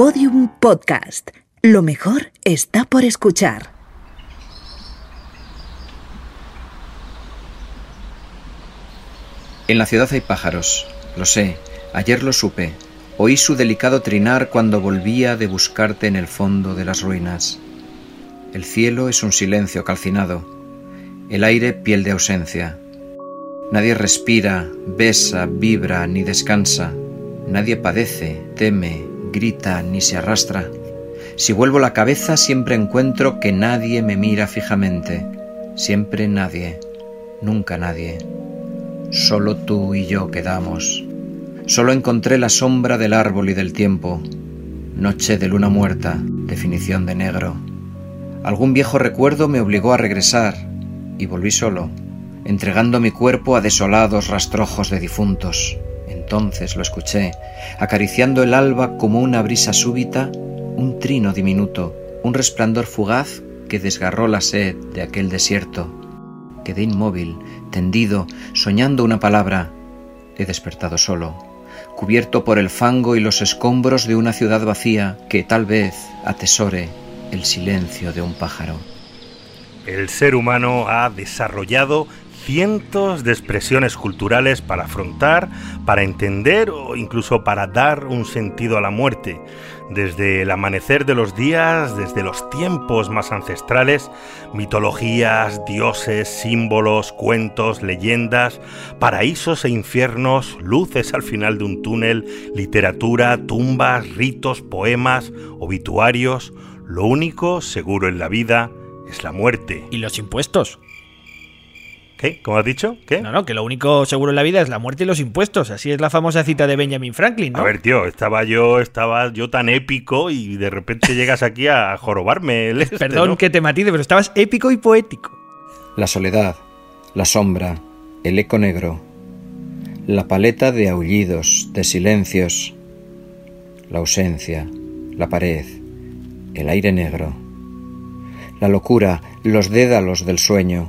Podium Podcast. Lo mejor está por escuchar. En la ciudad hay pájaros, lo sé, ayer lo supe. Oí su delicado trinar cuando volvía de buscarte en el fondo de las ruinas. El cielo es un silencio calcinado, el aire piel de ausencia. Nadie respira, besa, vibra ni descansa. Nadie padece, teme, grita ni se arrastra. Si vuelvo la cabeza siempre encuentro que nadie me mira fijamente. Siempre nadie, nunca nadie. Solo tú y yo quedamos. Solo encontré la sombra del árbol y del tiempo. Noche de luna muerta, definición de negro. Algún viejo recuerdo me obligó a regresar y volví solo, entregando mi cuerpo a desolados rastrojos de difuntos. Entonces lo escuché, acariciando el alba como una brisa súbita, un trino diminuto, un resplandor fugaz que desgarró la sed de aquel desierto. Quedé inmóvil, tendido, soñando una palabra. He despertado solo, cubierto por el fango y los escombros de una ciudad vacía que tal vez atesore el silencio de un pájaro. El ser humano ha desarrollado cientos de expresiones culturales para afrontar, para entender o incluso para dar un sentido a la muerte. Desde el amanecer de los días, desde los tiempos más ancestrales, mitologías, dioses, símbolos, cuentos, leyendas, paraísos e infiernos, luces al final de un túnel, literatura, tumbas, ritos, poemas, obituarios. Lo único seguro en la vida es la muerte. ¿Y los impuestos? ¿Qué? ¿Cómo has dicho? ¿Qué? No, no, que lo único seguro en la vida es la muerte y los impuestos. Así es la famosa cita de Benjamin Franklin, ¿no? A ver, tío, estaba yo, estaba yo tan épico y de repente llegas aquí a jorobarme el este, Perdón ¿no? que te matice, pero estabas épico y poético. La soledad, la sombra, el eco negro, la paleta de aullidos, de silencios, la ausencia, la pared, el aire negro, la locura, los dédalos del sueño,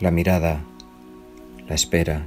la mirada, la espera,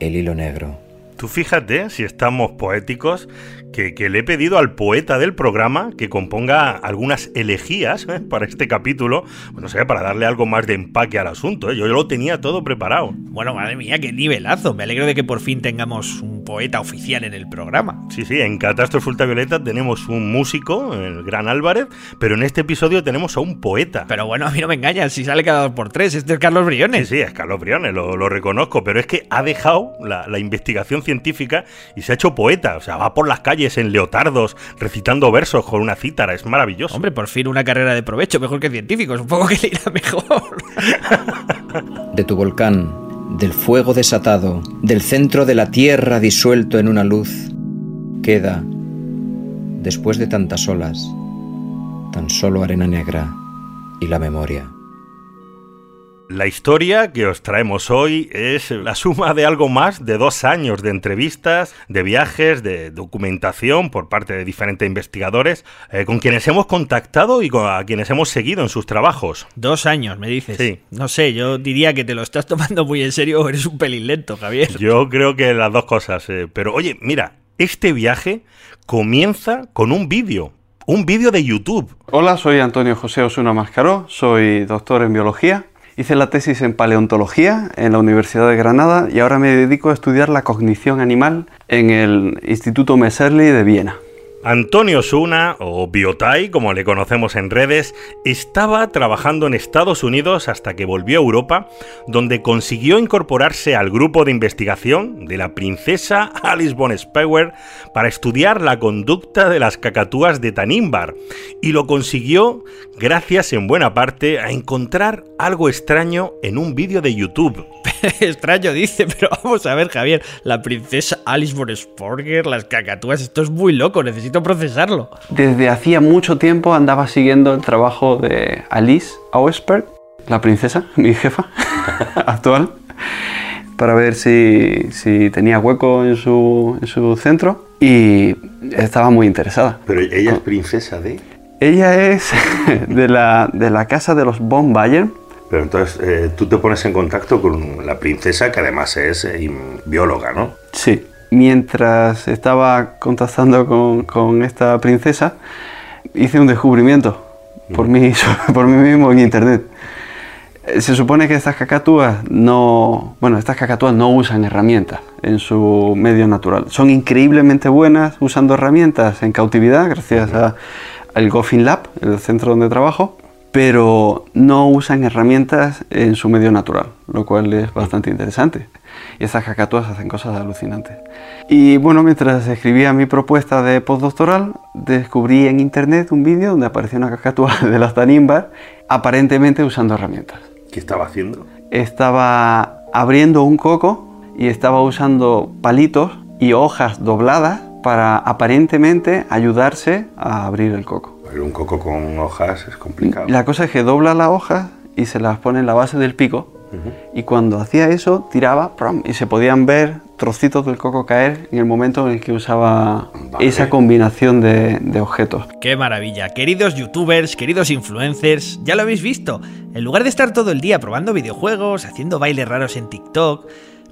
el hilo negro. Tú fíjate, si estamos poéticos, que, que, le he pedido al poeta del programa que componga algunas elegías ¿eh? para este capítulo, pues no sé, para darle algo más de empaque al asunto. ¿eh? Yo, yo lo tenía todo preparado. Bueno, madre mía, qué nivelazo. Me alegro de que por fin tengamos un poeta oficial en el programa. Sí, sí, en Catástrofe Ultravioleta tenemos un músico, el gran Álvarez, pero en este episodio tenemos a un poeta. Pero bueno, a mí no me engañas, si sale cada dos por tres, este es Carlos Briones. Sí, sí, es Carlos Briones, lo, lo reconozco, pero es que ha dejado la, la investigación científica y se ha hecho poeta, o sea, va por las calles en leotardos recitando versos con una cítara, es maravilloso. Hombre, por fin una carrera de provecho, mejor que científico, supongo que le irá mejor. De tu volcán, del fuego desatado, del centro de la tierra disuelto en una luz, queda, después de tantas olas, tan solo arena negra y la memoria. La historia que os traemos hoy es la suma de algo más de dos años de entrevistas, de viajes, de documentación por parte de diferentes investigadores eh, con quienes hemos contactado y con, a quienes hemos seguido en sus trabajos. Dos años, me dices. Sí. No sé, yo diría que te lo estás tomando muy en serio o eres un pelín lento, Javier. Yo creo que las dos cosas. Eh, pero oye, mira, este viaje comienza con un vídeo. Un vídeo de YouTube. Hola, soy Antonio José Osuna Mascaró, soy doctor en biología. Hice la tesis en paleontología en la Universidad de Granada y ahora me dedico a estudiar la cognición animal en el Instituto Messerli de Viena. Antonio Suna, o Biotai, como le conocemos en redes, estaba trabajando en Estados Unidos hasta que volvió a Europa, donde consiguió incorporarse al grupo de investigación de la princesa Alice von Speyer para estudiar la conducta de las cacatúas de Tanimbar, y lo consiguió gracias en buena parte a encontrar algo extraño en un vídeo de YouTube. extraño dice, pero vamos a ver, Javier, la princesa Alice von las cacatúas, esto es muy loco, procesarlo. Desde hacía mucho tiempo andaba siguiendo el trabajo de Alice Auersperg, la princesa, mi jefa actual, para ver si, si, tenía hueco en su, en su centro y estaba muy interesada. Pero ella es princesa de... Ella es de la, de la casa de los von Bayern. Pero entonces eh, tú te pones en contacto con la princesa, que además es eh, bióloga, ¿no? Sí. Mientras estaba contactando con, con esta princesa, hice un descubrimiento por mí, por mí mismo en internet. Eh, Se supone que estas cacatúas no, bueno, estas cacatúas no usan herramientas en su medio natural. Son increíblemente buenas usando herramientas en cautividad, gracias a- al Goffin Lab, el centro donde trabajo, pero no usan herramientas en su medio natural, lo cual es bastante interesante. Y estas cacatúas hacen cosas alucinantes. Y bueno, mientras escribía mi propuesta de postdoctoral, descubrí en internet un vídeo donde aparecía una cacatúa de las Tanimbar, aparentemente usando herramientas. ¿Qué estaba haciendo? Estaba abriendo un coco y estaba usando palitos y hojas dobladas para aparentemente ayudarse a abrir el coco. Pero un coco con hojas es complicado. La cosa es que dobla las hojas y se las pone en la base del pico. Y cuando hacía eso, tiraba ¡pram! y se podían ver trocitos del coco caer en el momento en el que usaba Vale. esa combinación de, de objetos. Qué maravilla. Queridos youtubers, queridos influencers, ya lo habéis visto. En lugar de estar todo el día probando videojuegos, haciendo bailes raros en TikTok,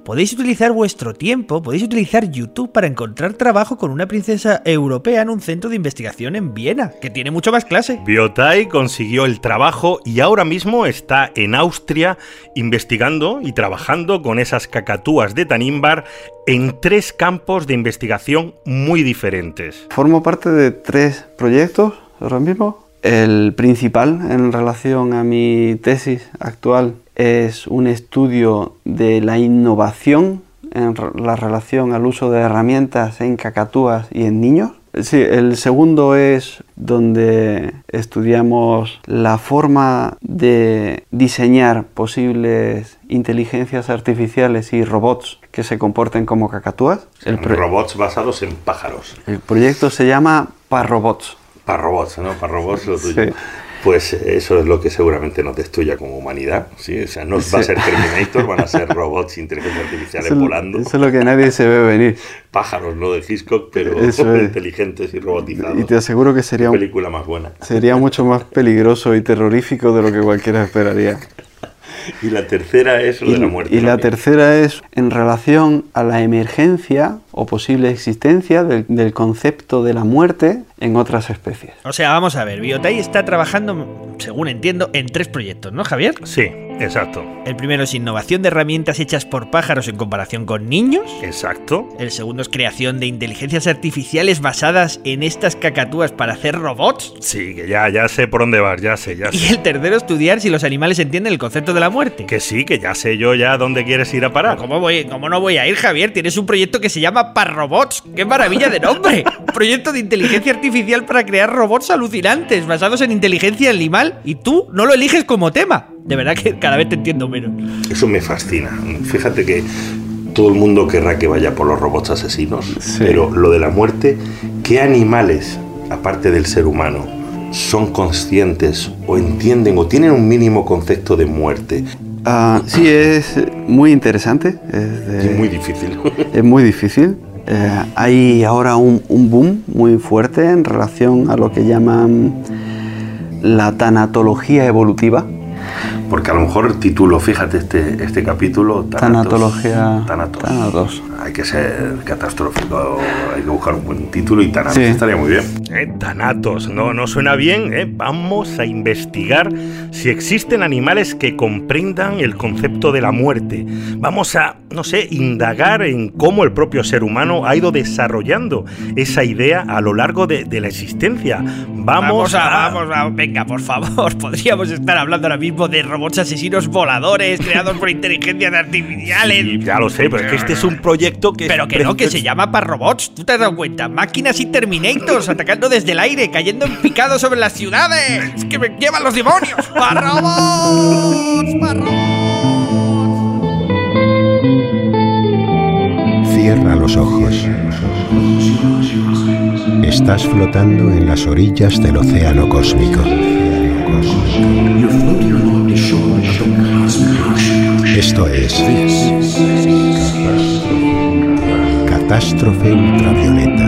podéis utilizar vuestro tiempo, podéis utilizar YouTube para encontrar trabajo con una princesa europea en un centro de investigación en Viena, que tiene mucho más clase. Biotai consiguió el trabajo y ahora mismo está en Austria investigando y trabajando con esas cacatúas de Tanimbar en tres campos de investigación muy diferentes. Formo parte de tres proyectos ahora mismo. El principal en relación a mi tesis actual es un estudio de la innovación en la relación al uso de herramientas en cacatúas y en niños. Sí, el segundo es donde estudiamos la forma de diseñar posibles inteligencias artificiales y robots que se comporten como cacatúas. El, Robots basados en pájaros. el proyecto se llama Parrobots. Para robots, ¿no? Para robots lo tuyo. Sí. Pues eso es lo que seguramente nos destruya como humanidad. ¿sí? O sea, no va a ser Terminator, van a ser robots, inteligencia artificiales Eso, volando. eso es lo que nadie se ve venir. Pájaros, no de Hitchcock, pero es. inteligentes y robotizados. Y te aseguro que sería, un- película más buena. sería mucho más peligroso y terrorífico de lo que cualquiera esperaría. Y la tercera es lo Y, de la muerte. y la tercera es en relación a la emergencia o posible existencia del, del concepto de la muerte en otras especies. O sea, vamos a ver, Biotai está trabajando, según entiendo, en tres proyectos, ¿no, Javier? Sí, exacto. El primero es innovación de herramientas hechas por pájaros en comparación con niños. Exacto. El segundo es creación de inteligencias artificiales basadas en estas cacatúas para hacer robots. Sí, que ya, ya sé por dónde vas, ya sé, ya Y sé. el tercero, estudiar si los animales entienden el concepto de la muerte. Que sí, que ya sé yo ya dónde quieres ir a parar. ¿Cómo, voy, ¿Cómo no voy a ir, Javier? Tienes un proyecto que se llama Parrobots. ¡Qué maravilla de nombre! Un proyecto de inteligencia artificial para crear robots alucinantes basados en inteligencia animal y tú no lo eliges como tema. De verdad que cada vez te entiendo menos. Eso me fascina. Fíjate que todo el mundo querrá que vaya por los robots asesinos, Sí. pero lo de la muerte, ¿qué animales, aparte del ser humano, son conscientes o entienden o tienen un mínimo concepto de muerte? Ah, sí, es muy interesante. Es, de- Es muy difícil. es muy difícil. Eh, hay ahora un, un boom muy fuerte en relación a lo que llaman la tanatología evolutiva. Porque a lo mejor el título, fíjate este, este capítulo, Tanatología. Thanatos. Hay que ser catastrófico, hay que buscar un buen título y Thanatos Sí. estaría muy bien. Eh, Thanatos, no, no suena bien, ¿eh? Vamos a investigar si existen animales que comprendan el concepto de la muerte. Vamos a, no sé, indagar en cómo el propio ser humano ha ido desarrollando esa idea a lo largo de, de la existencia. Vamos, a, vamos a. Venga, por favor. Podríamos estar hablando ahora mismo de robots asesinos voladores creados por inteligencias artificiales. Sí, ya lo sé, pero es que este es un proyecto que... Pero que no, que se llama Parrobots. ¿Tú te has dado cuenta? Máquinas y Terminators atacando desde el aire, cayendo en picado sobre las ciudades. ¡Es que me llevan los demonios! ¡Parrobots! ¡Parrobots! Cierra los ojos. Estás flotando en las orillas del océano cósmico. Esto es Catástrofe ultravioleta.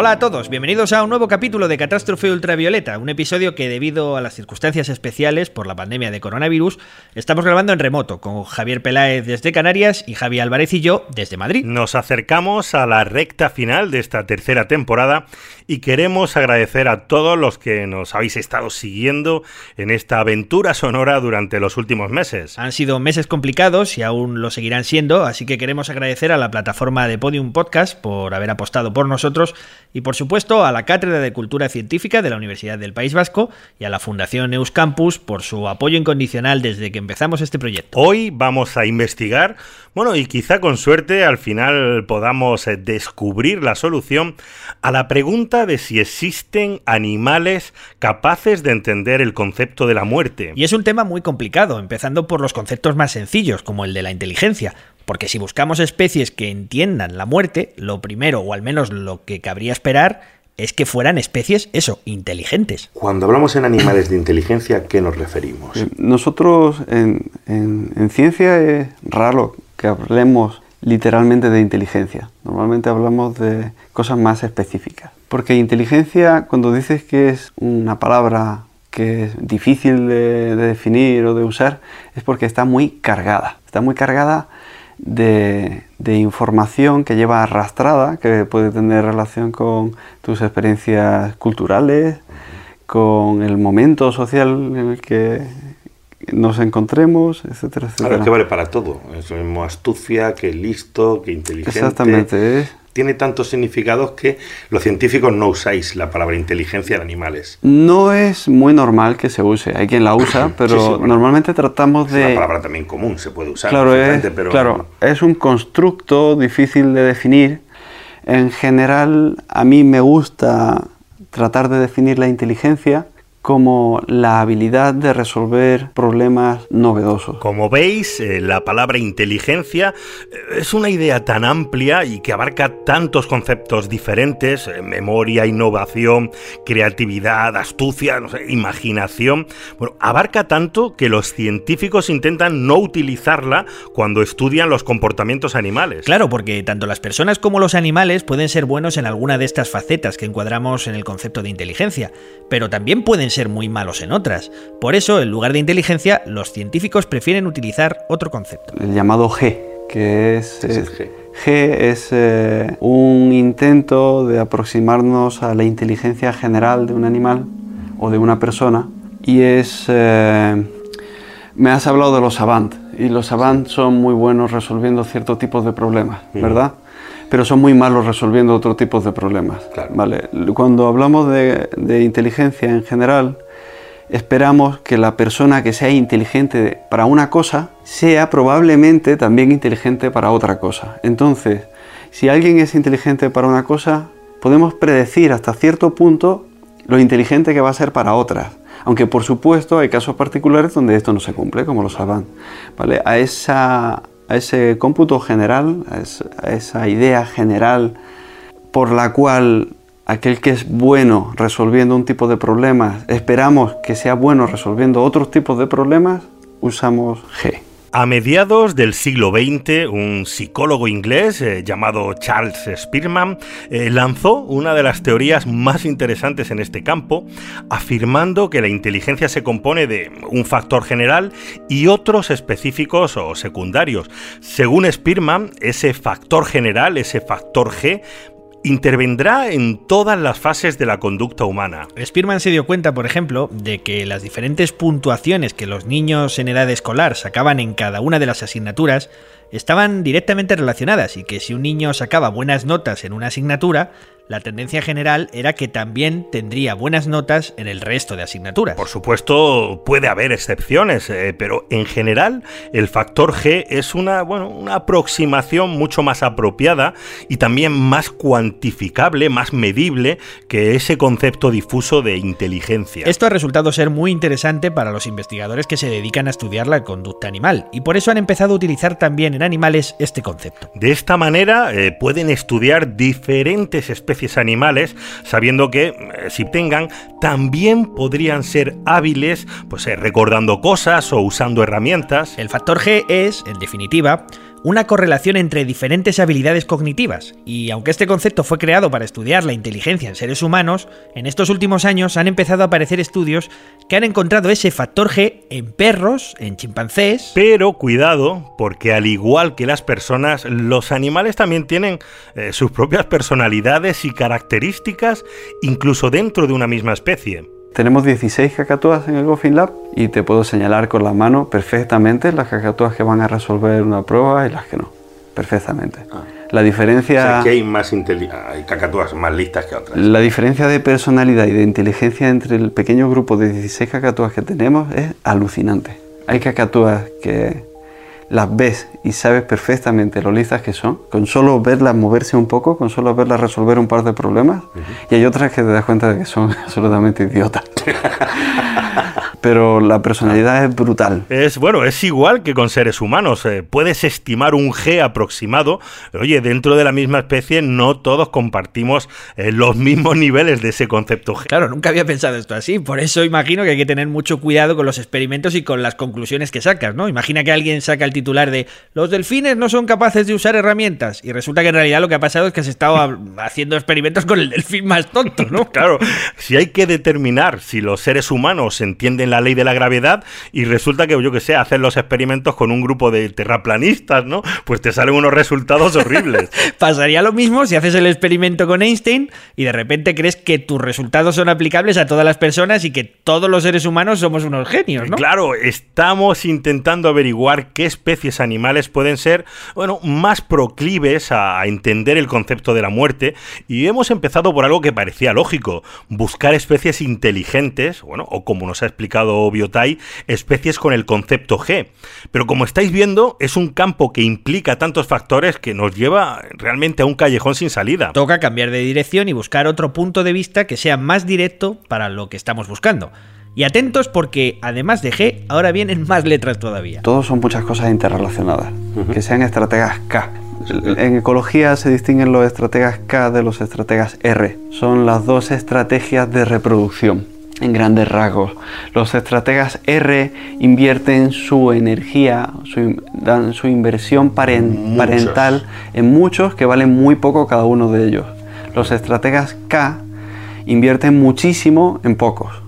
Hola a todos, bienvenidos a un nuevo capítulo de Catástrofe Ultravioleta, un episodio que debido a las circunstancias especiales por la pandemia de coronavirus estamos grabando en remoto con Javier Peláez desde Canarias y Javi Álvarez y yo desde Madrid. Nos acercamos a la recta final de esta tercera temporada y queremos agradecer a todos los que nos habéis estado siguiendo en esta aventura sonora durante los últimos meses. Han sido meses complicados y aún lo seguirán siendo, así que queremos agradecer a la plataforma de Podium Podcast por haber apostado por nosotros y por supuesto a la Cátedra de Cultura Científica de la Universidad del País Vasco y a la Fundación Euskampus por su apoyo incondicional desde que empezamos este proyecto. Hoy vamos a investigar, bueno, y quizá con suerte al final podamos eh, descubrir la solución a la pregunta de si existen animales capaces de entender el concepto de la muerte. Y es un tema muy complicado, empezando por los conceptos más sencillos, como el de la inteligencia. Porque si buscamos especies que entiendan la muerte, lo primero, o al menos lo que cabría esperar, es que fueran especies, eso, inteligentes. Cuando hablamos en animales de inteligencia, ¿a qué nos referimos? Eh, nosotros en, en- en ciencia es raro que hablemos literalmente de inteligencia. Normalmente hablamos de cosas más específicas. Porque inteligencia, cuando dices que es una palabra que es difícil de, de definir o de usar, es porque está muy cargada. Está muy cargada de, de información que lleva arrastrada, que puede tener relación con tus experiencias culturales, con el momento social en el que nos encontremos, etcétera, etcétera. Claro, es que vale para todo. Es lo mismo astucia, que listo, que inteligente. Exactamente. es- Tiene tantos significados que los científicos no usáis la palabra inteligencia en animales. No es muy normal que se use. Hay quien la usa, pero Sí, sí, bueno. normalmente tratamos Es de... una palabra también común, se puede usar. Claro, es, pero claro, es un constructo difícil de definir. En general, a mí me gusta tratar de definir la inteligencia como la habilidad de resolver problemas novedosos. Como veis, eh, la palabra inteligencia eh, es una idea tan amplia y que abarca tantos conceptos diferentes, eh, memoria, innovación, creatividad, astucia, no sé, imaginación. Bueno, abarca tanto que los científicos intentan no utilizarla cuando estudian los comportamientos animales. Claro, porque tanto las personas como los animales pueden ser buenos en alguna de estas facetas que encuadramos en el concepto de inteligencia, pero también pueden ser muy malos en otras. Por eso, en lugar de inteligencia, los científicos prefieren utilizar otro concepto. El llamado G, que es... ¿Qué es el es- G? G es eh, un intento de aproximarnos a la inteligencia general de un animal o de una persona y es... eh, me has hablado de los savant y los savant son muy buenos resolviendo ciertos tipos de problemas, ¿verdad? Pero son muy malos resolviendo otros tipos de problemas. Claro. ¿vale? Cuando hablamos de, de inteligencia en general, esperamos que la persona que sea inteligente para una cosa sea probablemente también inteligente para otra cosa. Entonces, si alguien es inteligente para una cosa, podemos predecir hasta cierto punto lo inteligente que va a ser para otras. Aunque por supuesto hay casos particulares donde esto no se cumple, como lo saben. ¿vale? A, esa, a ese cómputo general, a esa, idea general por la cual aquel que es bueno resolviendo un tipo de problemas, esperamos que sea bueno resolviendo otros tipos de problemas, usamos G. A mediados del siglo XX, un psicólogo inglés eh, llamado Charles Spearman eh, lanzó una de las teorías más interesantes en este campo, afirmando que la inteligencia se compone de un factor general y otros específicos o secundarios. Según Spearman, ese factor general, ese factor G, intervendrá en todas las fases de la conducta humana. Spearman se dio cuenta, por ejemplo, de que las diferentes puntuaciones que los niños en edad escolar sacaban en cada una de las asignaturas estaban directamente relacionadas y que si un niño sacaba buenas notas en una asignatura, la tendencia general era que también tendría buenas notas en el resto de asignaturas. Por supuesto, puede haber excepciones, eh, pero en general el factor G es una, bueno, una aproximación mucho más apropiada y también más cuantificable, más medible que ese concepto difuso de inteligencia. Esto ha resultado ser muy interesante para los investigadores que se dedican a estudiar la conducta animal y por eso han empezado a utilizar también en animales este concepto. De esta manera eh, pueden estudiar diferentes especies animales, sabiendo que eh, si tengan también podrían ser hábiles, pues eh, recordando cosas o usando herramientas. El factor G es, en definitiva, una correlación entre diferentes habilidades cognitivas, y aunque este concepto fue creado para estudiar la inteligencia en seres humanos, en estos últimos años han empezado a aparecer estudios que han encontrado ese factor G en perros, en chimpancés. Pero cuidado, porque al igual que las personas, los animales también tienen eh, sus propias personalidades y características, incluso dentro de una misma especie. Tenemos 16 cacatúas en el Goffin Lab y te puedo señalar con la mano perfectamente las cacatúas que van a resolver una prueba y las que no. Perfectamente. Ah. La diferencia... O sea, que hay más hay cacatúas más listas que otras. La diferencia de personalidad y de inteligencia entre el pequeño grupo de 16 cacatúas que tenemos es alucinante. Hay cacatúas que las ves y sabes perfectamente lo listas que son, con solo verlas moverse un poco, con solo verlas resolver un par de problemas, y hay otras que te das cuenta de que son absolutamente idiotas. Pero la personalidad es brutal. Es bueno, es igual que con seres humanos. eh, puedes estimar un G aproximado. pero, Oye, dentro de la misma especie no todos compartimos eh, los mismos niveles de ese concepto G. Claro, nunca había pensado esto así, por eso imagino que hay que tener mucho cuidado con los experimentos y con las conclusiones que sacas, ¿no? Imagina que alguien saca el titular de los delfines no son capaces de usar herramientas y resulta que en realidad lo que ha pasado es que has estado ha- haciendo experimentos con el delfín más tonto, ¿no? Claro, si hay que determinar si los seres humanos entienden la ley de la gravedad y resulta que, yo que sé, hacen los experimentos con un grupo de terraplanistas, ¿no? Pues te salen unos resultados horribles. Pasaría lo mismo si haces el experimento con Einstein y de repente crees que tus resultados son aplicables a todas las personas y que todos los seres humanos somos unos genios, ¿no? Claro, estamos intentando averiguar qué especies animales pueden ser, bueno, más proclives a entender el concepto de la muerte y hemos empezado por algo que parecía lógico, buscar especies inteligentes, bueno, o como nos ha explicado Biotai, especies con el concepto G. Pero como estáis viendo, es un campo que implica tantos factores que nos lleva realmente a un callejón sin salida. Toca cambiar de dirección y buscar otro punto de vista que sea más directo para lo que estamos buscando. Y atentos porque, además de G, ahora vienen más letras todavía. Todos son muchas cosas interrelacionadas. Que sean estrategas K. En ecología se distinguen los estrategas K de los estrategas R. Son las dos estrategias de reproducción. En grandes rasgos, los estrategas R invierten su energía, su, in- dan su inversión paren- parental en muchos que valen muy poco cada uno de ellos. Los estrategas K invierten muchísimo en pocos.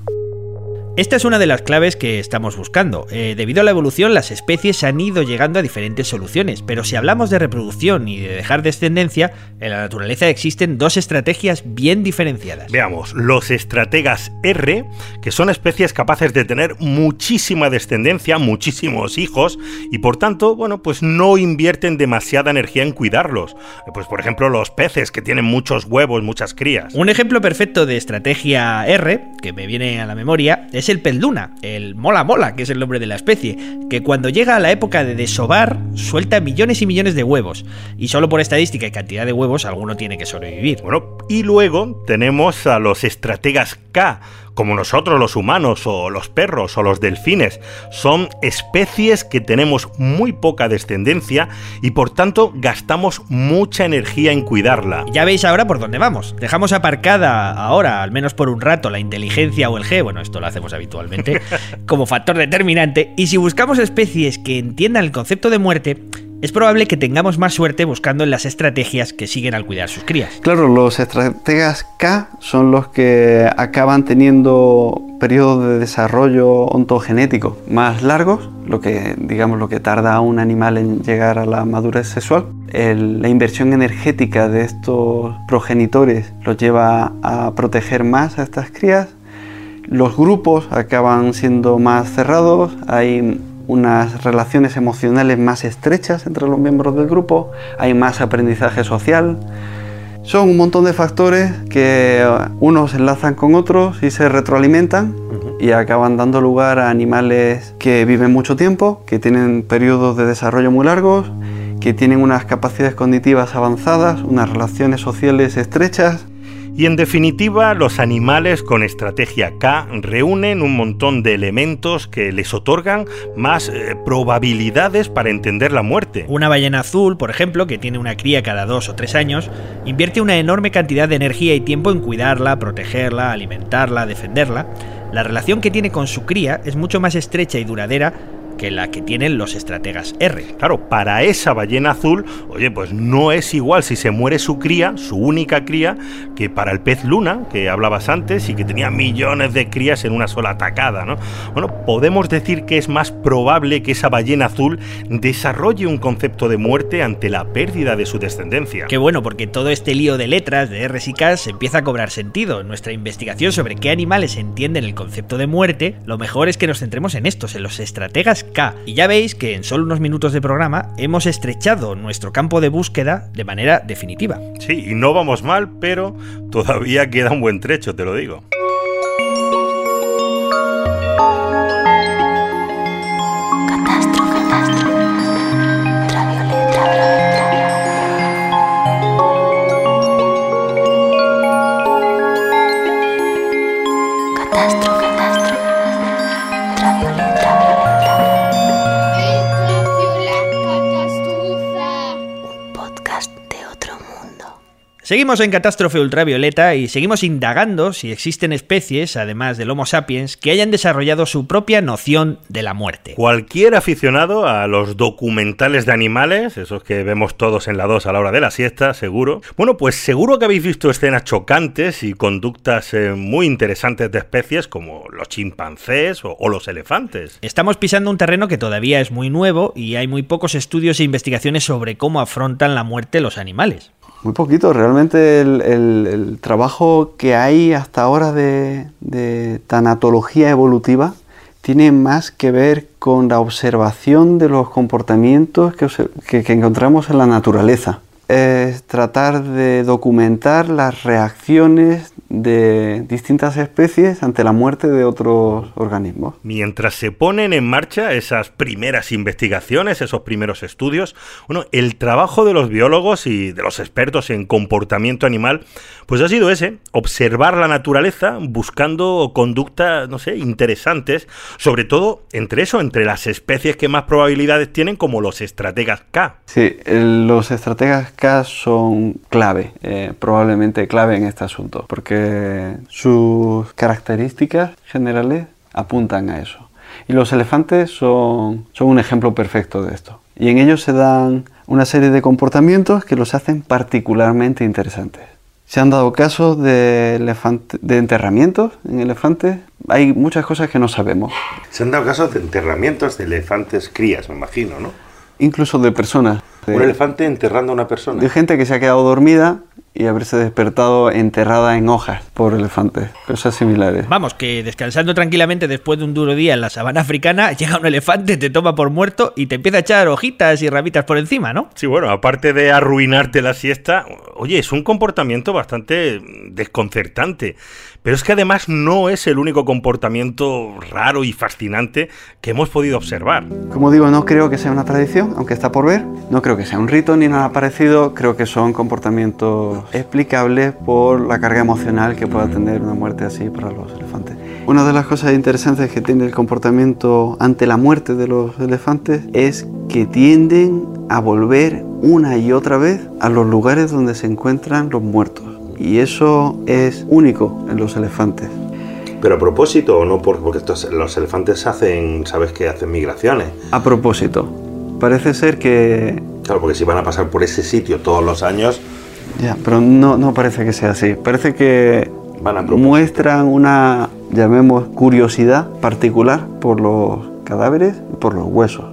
Esta es una de las claves que estamos buscando. Eh, debido a la evolución, las especies han ido llegando a diferentes soluciones, pero si hablamos de reproducción y de dejar descendencia, en la naturaleza existen dos estrategias bien diferenciadas. Veamos, los estrategas R, que son especies capaces de tener muchísima descendencia, muchísimos hijos, y por tanto, bueno, pues no invierten demasiada energía en cuidarlos. Eh, Pues por ejemplo, los peces que tienen muchos huevos, muchas crías. Un ejemplo perfecto de estrategia R, que me viene a la memoria, es el pez luna, el mola mola, que es el nombre de la especie, que cuando llega a la época de desovar suelta millones y millones de huevos, y solo por estadística y cantidad de huevos alguno tiene que sobrevivir. Bueno, y luego tenemos a los estrategas K, como nosotros los humanos o los perros o los delfines. Son especies que tenemos muy poca descendencia y por tanto gastamos mucha energía en cuidarla. Ya veis ahora por dónde vamos. Dejamos aparcada ahora, al menos por un rato, la inteligencia o el G, bueno, esto lo hacemos habitualmente, como factor determinante, y si buscamos especies que entiendan el concepto de muerte, es probable que tengamos más suerte buscando en las estrategias que siguen al cuidar sus crías. Claro, los estrategas K son los que acaban teniendo periodos de desarrollo ontogenético más largos, lo que digamos lo que tarda un animal en llegar a la madurez sexual. La inversión energética de estos progenitores los lleva a proteger más a estas crías. Los grupos acaban siendo más cerrados, hay unas relaciones emocionales más estrechas entre los miembros del grupo, hay más aprendizaje social. Son un montón de factores que unos enlazan con otros y se retroalimentan y acaban dando lugar a animales que viven mucho tiempo, que tienen periodos de desarrollo muy largos, que tienen unas capacidades cognitivas avanzadas, unas relaciones sociales estrechas Y en definitiva, los animales con estrategia K reúnen un montón de elementos que les otorgan más eh, probabilidades para entender la muerte. Una ballena azul, por ejemplo, que tiene una cría cada dos o tres años, invierte una enorme cantidad de energía y tiempo en cuidarla, protegerla, alimentarla, defenderla. La relación que tiene con su cría es mucho más estrecha y duradera que la que tienen los estrategas R. Claro, para esa ballena azul, oye, pues no es igual si se muere su cría, su única cría, que para el pez luna, que hablabas antes y que tenía millones de crías en una sola atacada, ¿no? Bueno, podemos decir que es más probable que esa ballena azul desarrolle un concepto de muerte ante la pérdida de su descendencia. Qué bueno, porque todo este lío de letras, de R's y K's, empieza a cobrar sentido. En nuestra investigación sobre qué animales entienden el concepto de muerte, lo mejor es que nos centremos en estos, en los estrategas Y ya veis que en solo unos minutos de programa hemos estrechado nuestro campo de búsqueda de manera definitiva. Sí, y no vamos mal, pero todavía queda un buen trecho, te lo digo. Seguimos en Catástrofe Ultravioleta y seguimos indagando si existen especies, además del Homo sapiens, que hayan desarrollado su propia noción de la muerte. Cualquier aficionado a los documentales de animales, esos que vemos todos en la 2 a la hora de la siesta, seguro. Bueno, pues seguro que habéis visto escenas chocantes y conductas eh, muy interesantes de especies como los chimpancés o, o los elefantes. Estamos pisando un terreno que todavía es muy nuevo y hay muy pocos estudios e investigaciones sobre cómo afrontan la muerte los animales. Muy poquito, realmente el, trabajo que hay hasta ahora de, tanatología evolutiva tiene más que ver con la observación de los comportamientos que- que encontramos en la naturaleza. Es tratar de documentar las reacciones de distintas especies ante la muerte de otros organismos. Mientras se ponen en marcha esas primeras investigaciones, esos primeros estudios, bueno, el trabajo de los biólogos y de los expertos en comportamiento animal, pues ha sido ese, observar la naturaleza buscando conductas, no sé, interesantes, sobre todo entre eso, entre las especies que más probabilidades tienen, como los estrategas K. Sí, los estrategas K son clave, eh, probablemente clave en este asunto, porque sus características generales apuntan a eso. Y los elefantes son, son un ejemplo perfecto de esto. Y en ellos se dan una serie de comportamientos que los hacen particularmente interesantes. Se han dado casos de, elefante- de enterramientos en elefantes. Hay muchas cosas que no sabemos, Se han dado casos de enterramientos de elefantes crías, me imagino, ¿no? incluso de personas. de- Un elefante enterrando a una persona. de gente que se ha quedado dormida y haberse despertado enterrada en hojas por elefantes, cosas similares. Vamos, que descansando tranquilamente después de un duro día en la sabana africana, llega un elefante, te toma por muerto y te empieza a echar hojitas y ramitas por encima, ¿no? Sí, bueno, aparte de arruinarte la siesta, oye, es un comportamiento bastante desconcertante. Pero es que además no es el único comportamiento raro y fascinante que hemos podido observar. Como digo, no creo que sea una tradición, aunque está por ver. No creo que sea un rito ni nada parecido. Creo que son comportamientos explicables por la carga emocional que pueda tener una muerte así para los elefantes. Una de las cosas interesantes que tiene el comportamiento ante la muerte de los elefantes es que tienden a volver una y otra vez a los lugares donde se encuentran los muertos. Y eso es único en los elefantes. Pero a propósito o no, Por- porque estos, los elefantes hacen, sabes que hacen migraciones. A propósito, parece ser que Claro, porque si van a pasar por ese sitio todos los años, Ya, pero no, no parece que sea así. Parece que Van a propósito. muestran una, llamemos, curiosidad particular por los cadáveres y por los huesos.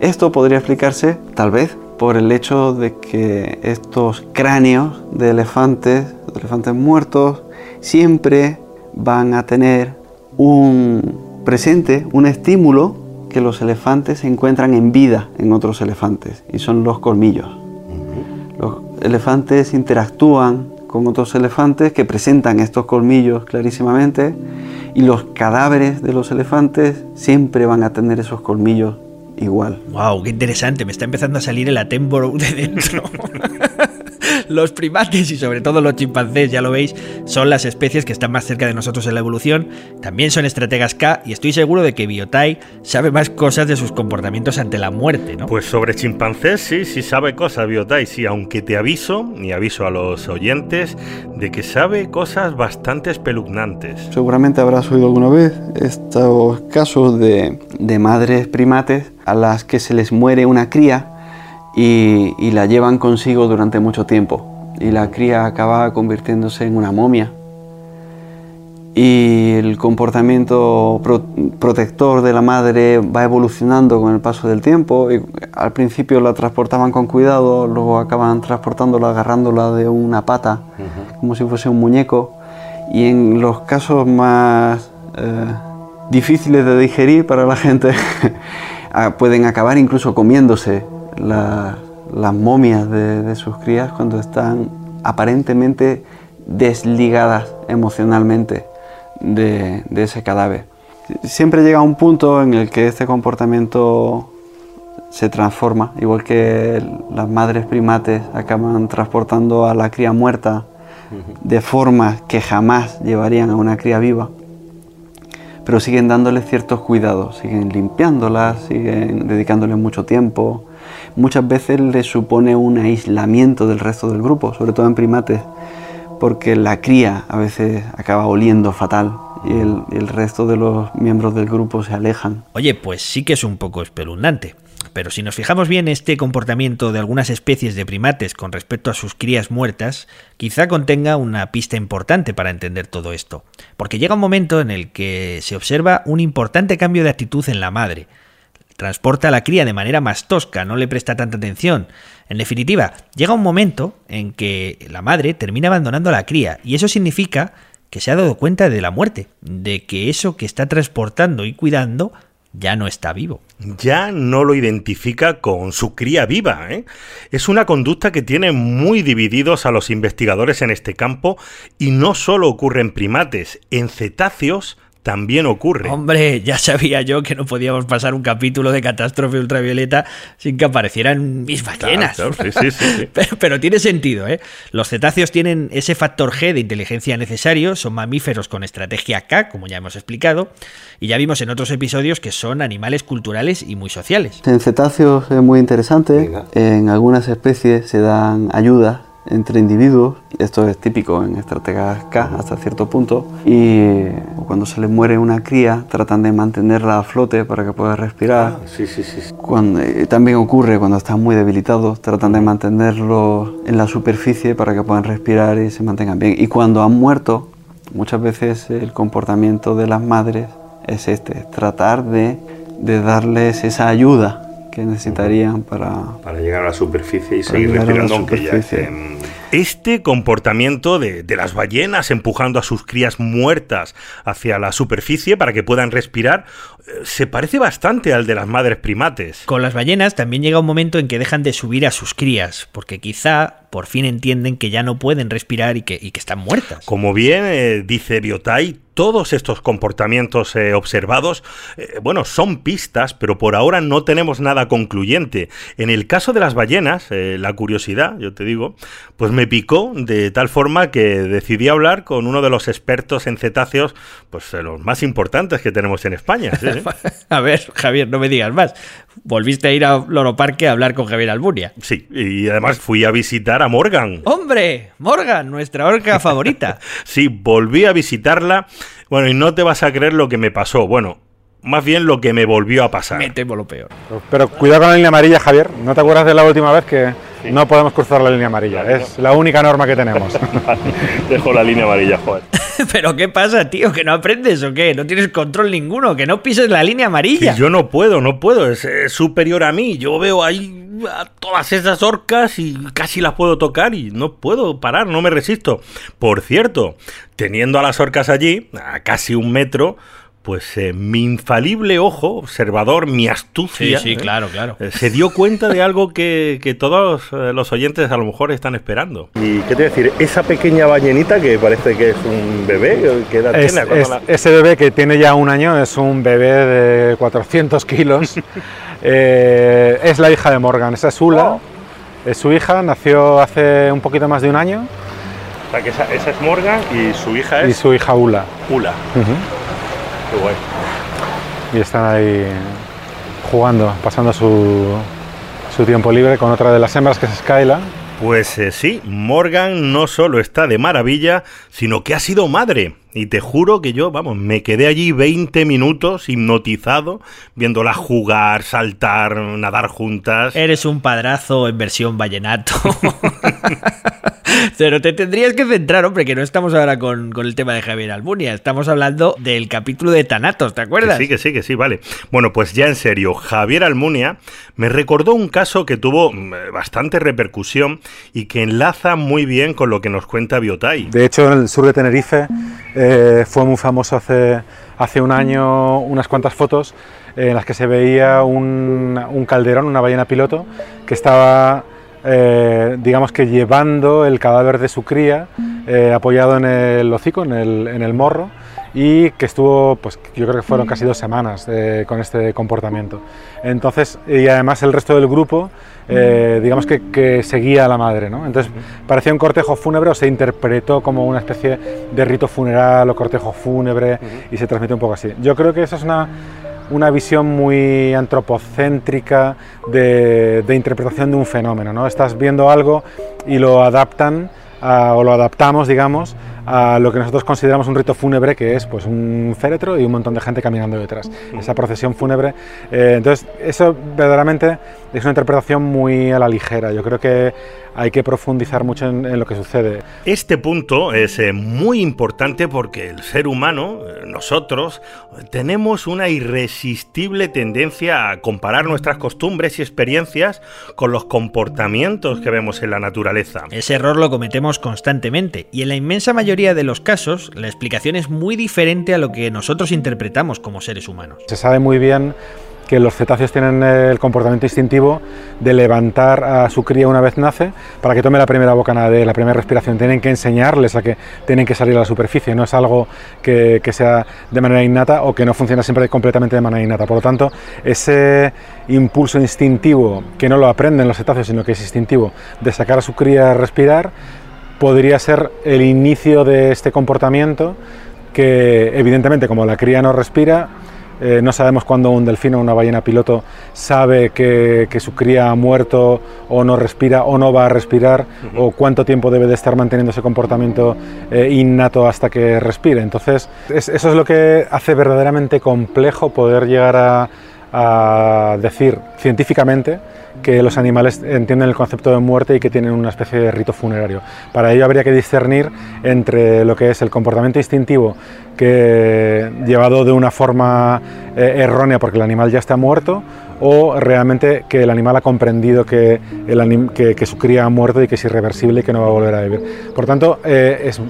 Esto podría explicarse, tal vez, por el hecho de que estos cráneos de elefantes, de elefantes muertos, siempre van a tener un presente, un estímulo que los elefantes encuentran en vida en otros elefantes, y son los colmillos. Elefantes interactúan con otros elefantes que presentan estos colmillos clarísimamente y los cadáveres de los elefantes siempre van a tener esos colmillos igual. Wow, qué interesante, me está empezando a salir el Attenborough de dentro. Los primates y sobre todo los chimpancés, ya lo veis, son las especies que están más cerca de nosotros en la evolución. También son estrategas K y estoy seguro de que Biotai sabe más cosas de sus comportamientos ante la muerte, ¿no? Pues sobre chimpancés sí, sí sabe cosas Biotai, sí, aunque te aviso, y aviso a los oyentes, de que sabe cosas bastante espeluznantes. Seguramente habrás oído alguna vez estos casos de, de madres primates a las que se les muere una cría y, y la llevan consigo durante mucho tiempo. Y la cría acaba convirtiéndose en una momia. Y el comportamiento pro- protector de la madre va evolucionando con el paso del tiempo. Y al principio la transportaban con cuidado, luego acaban transportándola agarrándola de una pata, como si fuese un muñeco. Y en los casos más eh, difíciles de digerir para la gente, ah, pueden acabar incluso comiéndose la- las momias de, sus crías cuando están aparentemente desligadas emocionalmente de, ese cadáver. Siempre llega un punto en el que este comportamiento se transforma, igual que las madres primates acaban transportando a la cría muerta de formas que jamás llevarían a una cría viva, pero siguen dándole ciertos cuidados, siguen limpiándolas, siguen dedicándole mucho tiempo. Muchas veces les supone un aislamiento del resto del grupo, sobre todo en primates, porque la cría a veces acaba oliendo fatal y el resto de los miembros del grupo se alejan. Oye, pues sí que es un poco espeluznante. Pero si nos fijamos bien este comportamiento de algunas especies de primates con respecto a sus crías muertas, quizá contenga una pista importante para entender todo esto. Porque llega un momento en el que se observa un importante cambio de actitud en la madre. Transporta a la cría de manera más tosca, no le presta tanta atención. En definitiva, llega un momento en que la madre termina abandonando a la cría y eso significa que se ha dado cuenta de la muerte, de que eso que está transportando y cuidando ya no está vivo. Ya no lo identifica con su cría viva. ¿eh? Es una conducta que tiene muy divididos a los investigadores en este campo y no solo ocurre en primates, en cetáceos también ocurre. Hombre, ya sabía yo que no podíamos pasar un capítulo de catástrofe ultravioleta sin que aparecieran mis ballenas. Claro, claro, sí, sí, sí. Pero, pero tiene sentido, ¿eh? Los cetáceos tienen ese factor G de inteligencia necesario, son mamíferos con estrategia K, como ya hemos explicado, y ya vimos en otros episodios que son animales culturales y muy sociales. En cetáceos es muy interesante, Venga. en algunas especies se dan ayudas entre individuos, esto es típico en estrategas K hasta cierto punto, y cuando se les muere una cría tratan de mantenerla a flote para que pueda respirar. Sí, sí, sí. sí. Cuando, eh, también ocurre cuando están muy debilitados, tratan de mantenerlos en la superficie para que puedan respirar y se mantengan bien. Y cuando han muerto, muchas veces el comportamiento de las madres es este, tratar de, de darles esa ayuda que necesitarían para... Para llegar a la superficie y seguir respirando, aunque ya superficie. estén. Este comportamiento de, de las ballenas empujando a sus crías muertas hacia la superficie para que puedan respirar eh, se parece bastante al de las madres primates. Con las ballenas también llega un momento en que dejan de subir a sus crías, porque quizá por fin entienden que ya no pueden respirar y que, y que están muertas. Como bien eh, dice Biotai, todos estos comportamientos eh, observados, eh, bueno, son pistas, pero por ahora no tenemos nada concluyente. En el caso de las ballenas, eh, la curiosidad, yo te digo, pues me picó de tal forma que decidí hablar con uno de los expertos en cetáceos, pues de los más importantes que tenemos en España. sí. A ver, Javier, no me digas más. Volviste a ir a Loro Parque a hablar con Javier Alburia. Sí, y además fui a visitar a Morgan. ¡Hombre! Morgan, nuestra orca favorita. Sí, volví a visitarla. Bueno, y no te vas a creer lo que me pasó. Bueno, más bien lo que me volvió a pasar. Me temo lo peor. Pero cuidado con la línea amarilla, Javier. ¿No te acuerdas de la última vez que no podemos cruzar la línea amarilla? Es la única norma que tenemos. Dejo la línea amarilla, joder. ¿Pero qué pasa, tío? ¿Que no aprendes o qué? ¿No tienes control ninguno? ¿Que no pises la línea amarilla? Que yo no puedo, no puedo, es, es superior a mí. Yo veo ahí a todas esas orcas y casi las puedo tocar y no puedo parar, no me resisto. Por cierto, teniendo a las orcas allí, a casi un metro, pues eh, mi infalible ojo observador, mi astucia, Sí, sí, ¿eh? claro, claro. Eh, se dio cuenta de algo que, que todos eh, los oyentes a lo mejor están esperando. ¿Y qué te voy a decir? Esa pequeña ballenita que parece que es un bebé, ¿qué edad Es- tiene? ¿Cuándo es- la- ese bebé que tiene ya un año es un bebé de 400 kilos. Eh, es la hija de Morgan, esa es Ula. Es su hija, nació hace un poquito más de un año. O sea, que esa, esa es Morgan y su hija Y es su hija Ula. Ula. Qué guay. Y están ahí jugando, pasando su, su tiempo libre con otra de las hembras que es Skyla. Pues eh, sí, Morgan no solo está de maravilla, sino que ha sido madre. Y te juro que yo, vamos, me quedé allí 20 minutos hipnotizado, viéndola jugar, saltar, nadar juntas. Eres un padrazo en versión vallenato. Pero te tendrías que centrar, hombre, que no estamos ahora con, con el tema de Javier Almunia. Estamos hablando del capítulo de Tanatos, ¿te acuerdas? Que sí, que sí, que sí, vale. Bueno, pues ya en serio, Javier Almunia me recordó un caso que tuvo mm, bastante repercusión y que enlaza muy bien con lo que nos cuenta Biotay. De hecho, en el sur de Tenerife eh, fue muy famoso hace, hace un año unas cuantas fotos en las que se veía un, calderón, una ballena piloto, que estaba, eh, digamos que llevando el cadáver de su cría eh, apoyado en el hocico, en el, en el morro, y que estuvo, pues yo creo que fueron casi dos semanas eh, con este comportamiento. Entonces, y además el resto del grupo, eh, digamos que, que seguía a la madre, ¿no? Entonces, parecía un cortejo fúnebre o se interpretó como una especie de rito funeral o cortejo fúnebre y se transmitió un poco así. Yo creo que eso es una, una visión muy antropocéntrica de, de interpretación de un fenómeno, ¿no? Estás viendo algo y lo adaptan a- o lo adaptamos, digamos, a lo que nosotros consideramos un rito fúnebre, que es pues un féretro y un montón de gente caminando detrás. Esa procesión fúnebre. eh, entonces, eso verdaderamente es una interpretación muy a la ligera. Yo creo que hay que profundizar mucho en, en lo que sucede. Este punto es eh, muy importante porque el ser humano, eh, nosotros, tenemos una irresistible tendencia a comparar nuestras costumbres y experiencias con los comportamientos que vemos en la naturaleza. Ese error lo cometemos constantemente y en la inmensa mayoría de los casos la explicación es muy diferente a lo que nosotros interpretamos como seres humanos. Se sabe muy bien que los cetáceos tienen el comportamiento instintivo de levantar a su cría una vez nace para que tome la primera bocanada de la primera respiración. Tienen que enseñarles a que tienen que salir a la superficie, no es algo que, que sea de manera innata o que no funciona siempre completamente de manera innata. Por lo tanto, ese impulso instintivo, que no lo aprenden los cetáceos, sino que es instintivo, de sacar a su cría a respirar, podría ser el inicio de este comportamiento que evidentemente como la cría no respira, eh, no sabemos cuándo un delfín o una ballena piloto sabe que, que su cría ha muerto o no respira o no va a respirar o cuánto tiempo debe de estar manteniendo ese comportamiento eh, innato hasta que respire. Entonces, es- eso es lo que hace verdaderamente complejo poder llegar a, a decir científicamente que los animales entienden el concepto de muerte y que tienen una especie de rito funerario. Para ello habría que discernir entre lo que es el comportamiento instintivo que llevado de una forma eh, errónea porque el animal ya está muerto o realmente que el animal ha comprendido que, su cría ha muerto y que es irreversible y que no va a volver a vivir. Por tanto, eh, es,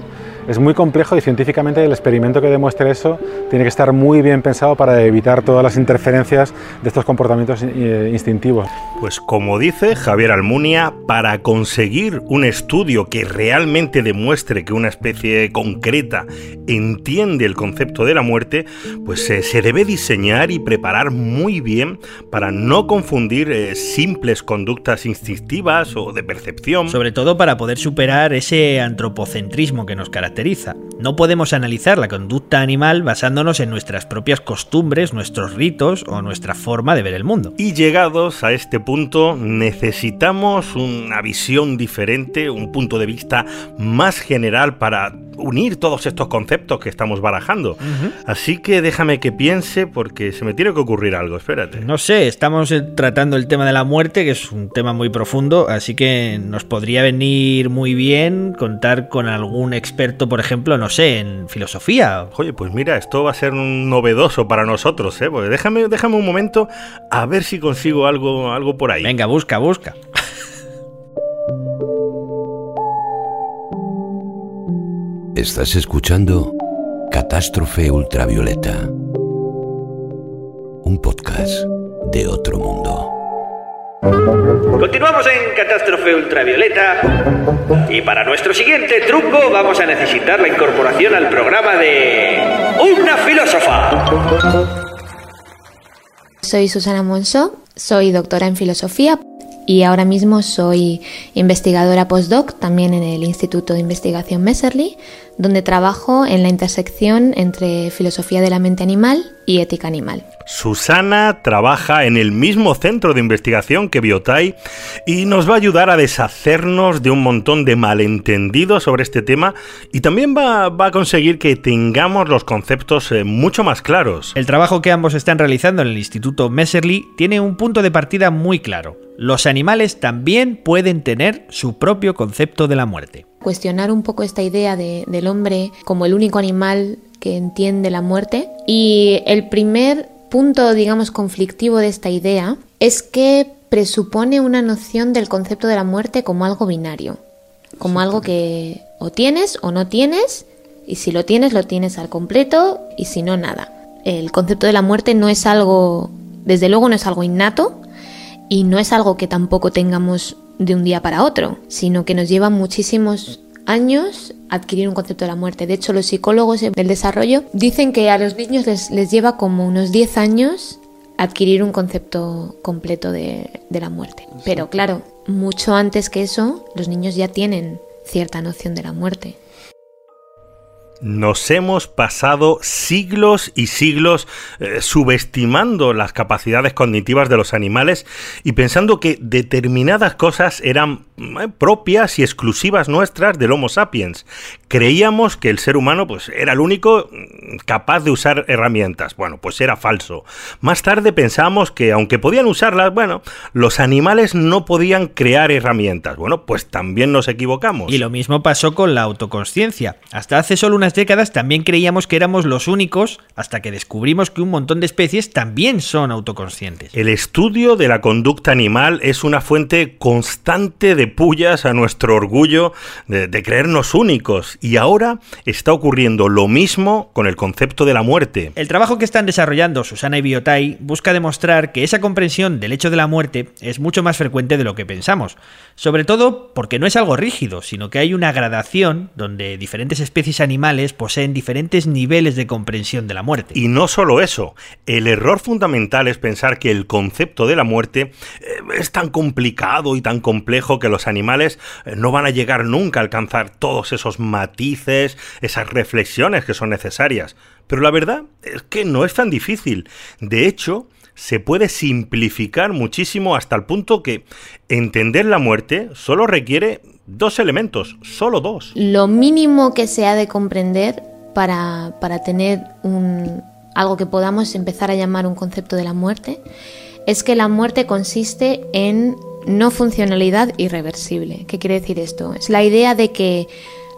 es muy complejo y científicamente el experimento que demuestre eso tiene que estar muy bien pensado para evitar todas las interferencias de estos comportamientos eh, instintivos. Pues como dice Javier Almunia, para conseguir un estudio que realmente demuestre que una especie concreta entiende el concepto de la muerte, pues eh, se debe diseñar y preparar muy bien para no confundir eh, simples conductas instintivas o de percepción. Sobre todo para poder superar ese antropocentrismo que nos caracteriza. No podemos analizar la conducta animal basándonos en nuestras propias costumbres, nuestros ritos o nuestra forma de ver el mundo. Y llegados a este punto necesitamos una visión diferente, un punto de vista más general para unir todos estos conceptos que estamos barajando. Así que déjame que piense porque se me tiene que ocurrir algo, espérate. No sé, estamos eh, tratando el tema de la muerte, que es un tema muy profundo, así que nos podría venir muy bien contar con algún experto, por ejemplo, no sé, en filosofía. Oye, pues mira, esto va a ser un novedoso para nosotros, ¿eh? Déjame, déjame un momento a ver si consigo algo, algo por ahí. Venga, busca, busca. Estás escuchando Catástrofe Ultravioleta, un podcast de otro mundo. Continuamos en Catástrofe Ultravioleta y para nuestro siguiente truco vamos a necesitar la incorporación al programa de una filósofa. Soy Susana Monzó, soy doctora en filosofía y ahora mismo soy investigadora postdoc también en el Instituto de Investigación Messerly, donde trabajo en la intersección entre filosofía de la mente animal y ética animal. Susana trabaja en el mismo centro de investigación que Biotai y nos va a ayudar a deshacernos de un montón de malentendidos sobre este tema y también va, va a conseguir que tengamos los conceptos eh, mucho más claros. El trabajo que ambos están realizando en el Instituto Messerly tiene un punto de partida muy claro. Los animales también pueden tener su propio concepto de la muerte. Cuestionar un poco esta idea de, del hombre como el único animal que entiende la muerte y el primer punto, digamos, conflictivo de esta idea es que presupone una noción del concepto de la muerte como algo binario, como algo que o tienes o no tienes, y si lo tienes, lo tienes al completo, y si no, nada. El concepto de la muerte no es algo, desde luego no es algo innato, y no es algo que tampoco tengamos de un día para otro, sino que nos lleva muchísimos años adquirir un concepto de la muerte. De hecho, los psicólogos del desarrollo dicen que a los niños les, lleva como unos 10 años adquirir un concepto completo de, de la muerte. Pero claro, mucho antes que eso, los niños ya tienen cierta noción de la muerte. Nos hemos pasado siglos y siglos eh, subestimando las capacidades cognitivas de los animales y pensando que determinadas cosas eran eh, propias y exclusivas nuestras del Homo sapiens. Creíamos que el ser humano pues, era el único mm, capaz de usar herramientas. Bueno, pues era falso. Más tarde pensamos que aunque podían usarlas, bueno, los animales no podían crear herramientas. Bueno, pues también nos equivocamos. Y lo mismo pasó con la autoconsciencia. Hasta hace solo unas décadas también creíamos que éramos los únicos hasta que descubrimos que un montón de especies también son autoconscientes. El estudio de la conducta animal es una fuente constante de pullas a nuestro orgullo de, de creernos únicos y ahora está ocurriendo lo mismo con el concepto de la muerte. El trabajo que están desarrollando Susana y Biotai busca demostrar que esa comprensión del hecho de la muerte es mucho más frecuente de lo que pensamos, sobre todo porque no es algo rígido, sino que hay una gradación donde diferentes especies animales poseen diferentes niveles de comprensión de la muerte. Y no solo eso, el error fundamental es pensar que el concepto de la muerte eh, es tan complicado y tan complejo que los animales eh, no van a llegar nunca a alcanzar todos esos matices, esas reflexiones que son necesarias. Pero la verdad es que no es tan difícil. De hecho, se puede simplificar muchísimo hasta el punto que entender la muerte solo requiere dos elementos, solo dos. Lo mínimo que se ha de comprender para, tener un, algo que podamos empezar a llamar un concepto de la muerte es que la muerte consiste en no funcionalidad irreversible. ¿Qué quiere decir esto? Es la idea de que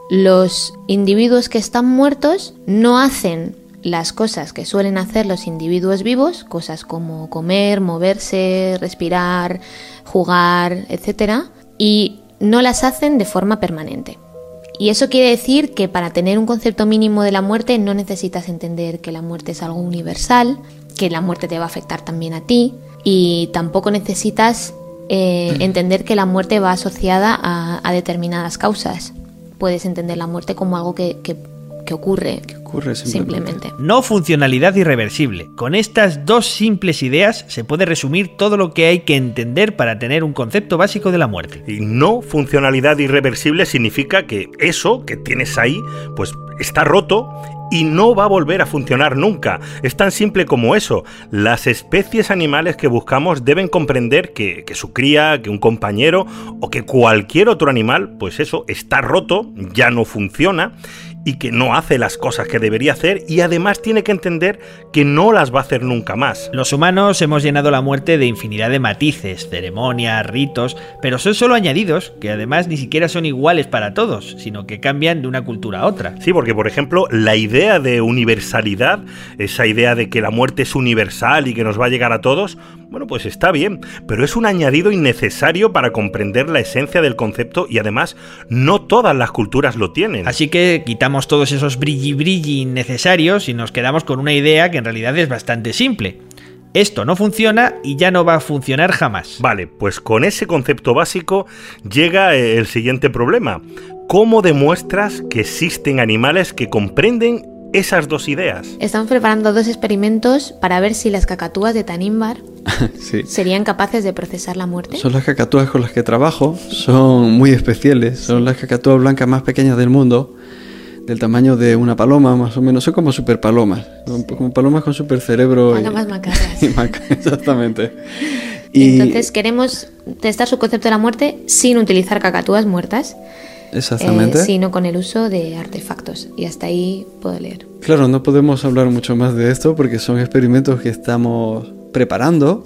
los individuos que están muertos no hacen las cosas que suelen hacer los individuos vivos, cosas como comer, moverse, respirar, jugar, etc. Y no las hacen de forma permanente. Y eso quiere decir que para tener un concepto mínimo de la muerte no necesitas entender que la muerte es algo universal, que la muerte te va a afectar también a ti, y tampoco necesitas eh, entender que la muerte va asociada a, determinadas causas. Puedes entender la muerte como algo que, ocurre, simplemente. No funcionalidad irreversible. Con estas dos simples ideas se puede resumir todo lo que hay que entender para tener un concepto básico de la muerte. Y no funcionalidad irreversible significa que eso que tienes ahí, pues está roto y no va a volver a funcionar nunca. Es tan simple como eso. Las especies animales que buscamos deben comprender que, que, su cría, que un compañero o que cualquier otro animal, pues eso, está roto, ya no funciona y que no hace las cosas que debería hacer y además tiene que entender que no las va a hacer nunca más. Los humanos hemos llenado la muerte de infinidad de matices, ceremonias, ritos, pero son solo añadidos que además ni siquiera son iguales para todos, sino que cambian de una cultura a otra. Sí, porque por ejemplo la idea de universalidad, esa idea de que la muerte es universal y que nos va a llegar a todos, bueno, pues está bien, pero es un añadido innecesario para comprender la esencia del concepto y además no todas las culturas lo tienen. Así que quitamos todos esos brilli brilli innecesarios y nos quedamos con una idea que en realidad es bastante simple. Esto no funciona y ya no va a funcionar jamás. Vale, pues con ese concepto básico llega el siguiente problema. ¿Cómo demuestras que existen animales que comprenden esas dos ideas? Estamos preparando dos experimentos para ver si las cacatúas de Tanimbar sí. serían capaces de procesar la muerte. Son las cacatúas con las que trabajo, son muy especiales, son las cacatúas blancas más pequeñas del mundo, del tamaño de una paloma más o menos, son como super palomas, como palomas con super cerebro. Palomas y maca- exactamente. Y entonces queremos testar su concepto de la muerte sin utilizar cacatúas muertas, Exactamente. eh, sino con el uso de artefactos. Y hasta ahí puedo leer. Claro, no podemos hablar mucho más de esto porque son experimentos que estamos preparando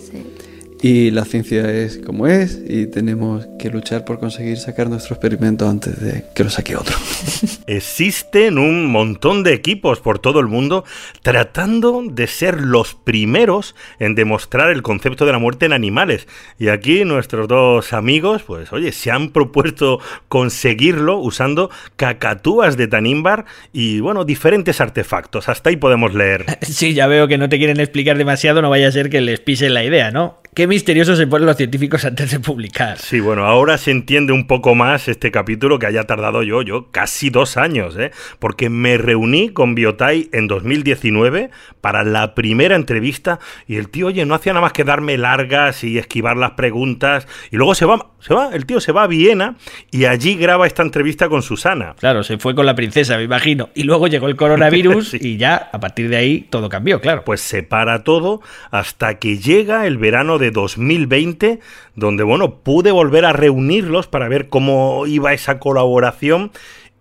y la ciencia es como es y tenemos que luchar por conseguir sacar nuestro experimento antes de que lo saque otro. Existen un montón de equipos por todo el mundo tratando de ser los primeros en demostrar el concepto de la muerte en animales. Y aquí nuestros dos amigos, pues oye, se han propuesto conseguirlo usando cacatúas de Tanimbar y bueno, diferentes artefactos. Hasta ahí podemos leer. Sí, ya veo que no te quieren explicar demasiado, no vaya a ser que les pisen la idea, ¿no? Qué misterioso se ponen los científicos antes de publicar. Sí, bueno, ahora se entiende un poco más este capítulo que haya tardado yo, yo casi dos años, ¿eh? Porque me reuní con Biotai en 2019 para la primera entrevista y el tío, oye, no hacía nada más que darme largas y esquivar las preguntas y luego se va, se va, el tío se va a Viena y allí graba esta entrevista con Susana. Claro, se fue con la princesa, me imagino. Y luego llegó el coronavirus y ya, a partir de ahí, todo cambió, claro. Pues se para todo hasta que llega el verano de 2020, donde, bueno, pude volver a reunirlos para ver cómo iba esa colaboración.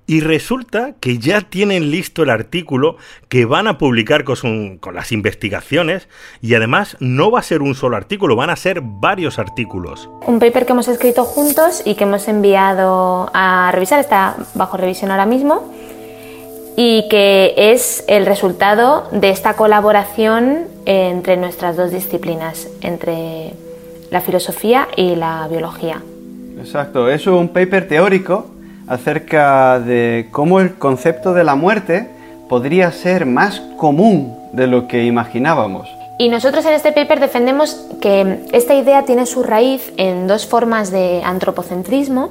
Y resulta que ya tienen listo el artículo que van a publicar con, con las investigaciones y además no va a ser un solo artículo, van a ser varios artículos. Un paper que hemos escrito juntos y que hemos enviado a revisar, está bajo revisión ahora mismo, y que es el resultado de esta colaboración entre nuestras dos disciplinas, entre la filosofía y la biología. Exacto, es un paper teórico acerca de cómo el concepto de la muerte podría ser más común de lo que imaginábamos. Y nosotros en este paper defendemos que esta idea tiene su raíz en dos formas de antropocentrismo